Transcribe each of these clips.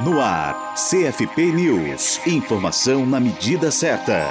No ar, CFP News. Informação na medida certa.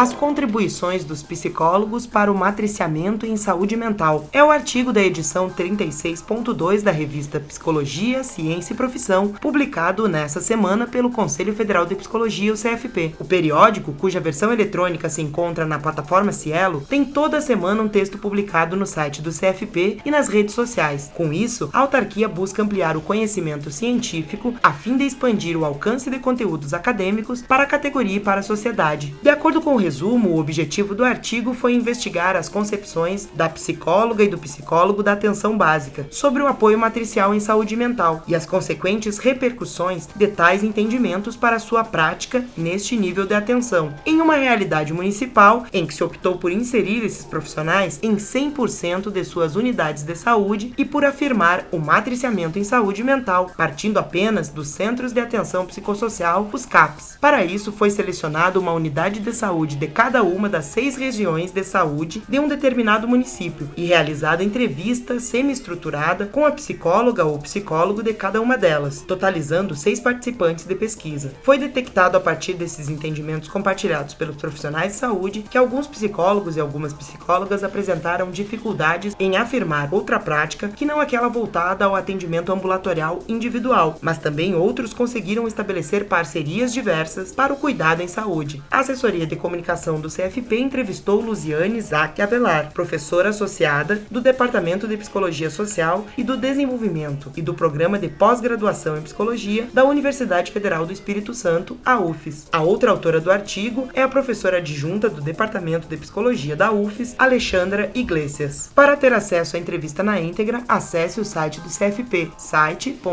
As contribuições dos psicólogos para o matriciamento em saúde mental é o artigo da edição 36.2 da revista Psicologia, Ciência e Profissão, publicado nesta semana pelo Conselho Federal de Psicologia, o CFP. O periódico, cuja versão eletrônica se encontra na plataforma Cielo, tem toda semana um texto publicado no site do CFP e nas redes sociais. Com isso, a autarquia busca ampliar o conhecimento científico a fim expandir o alcance de conteúdos acadêmicos para a categoria e para a sociedade. De acordo com o resumo, o objetivo do artigo foi investigar as concepções da psicóloga e do psicólogo da atenção básica sobre o apoio matricial em saúde mental e as consequentes repercussões de tais entendimentos para sua prática neste nível de atenção, em uma realidade municipal em que se optou por inserir esses profissionais em 100% de suas unidades de saúde e por afirmar o matriciamento em saúde mental, partindo apenas dos centros Centros de Atenção Psicossocial, os CAPs. Para isso, foi selecionada uma unidade de saúde de cada uma das seis regiões de saúde de um determinado município e realizada entrevista semi-estruturada com a psicóloga ou psicólogo de cada uma delas, totalizando seis participantes de pesquisa. Foi detectado a partir desses entendimentos compartilhados pelos profissionais de saúde que alguns psicólogos e algumas psicólogas apresentaram dificuldades em afirmar outra prática que não aquela voltada ao atendimento ambulatorial individual, mas também outros outros conseguiram estabelecer parcerias diversas para o cuidado em saúde. A assessoria de comunicação do CFP entrevistou Luziane Zac Avelar, professora associada do Departamento de Psicologia Social e do Desenvolvimento e do Programa de Pós-Graduação em Psicologia da Universidade Federal do Espírito Santo, a UFES. A outra autora do artigo é a professora adjunta do Departamento de Psicologia da UFES, Alexandra Iglesias. Para ter acesso à entrevista na íntegra, acesse o site do CFP, site.cfp.org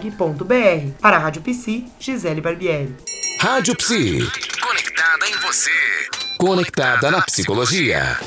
www.psi.org.br. Para a Rádio Psi, Gisele Barbieri. Rádio Psi. Conectada em você. Conectada na psicologia.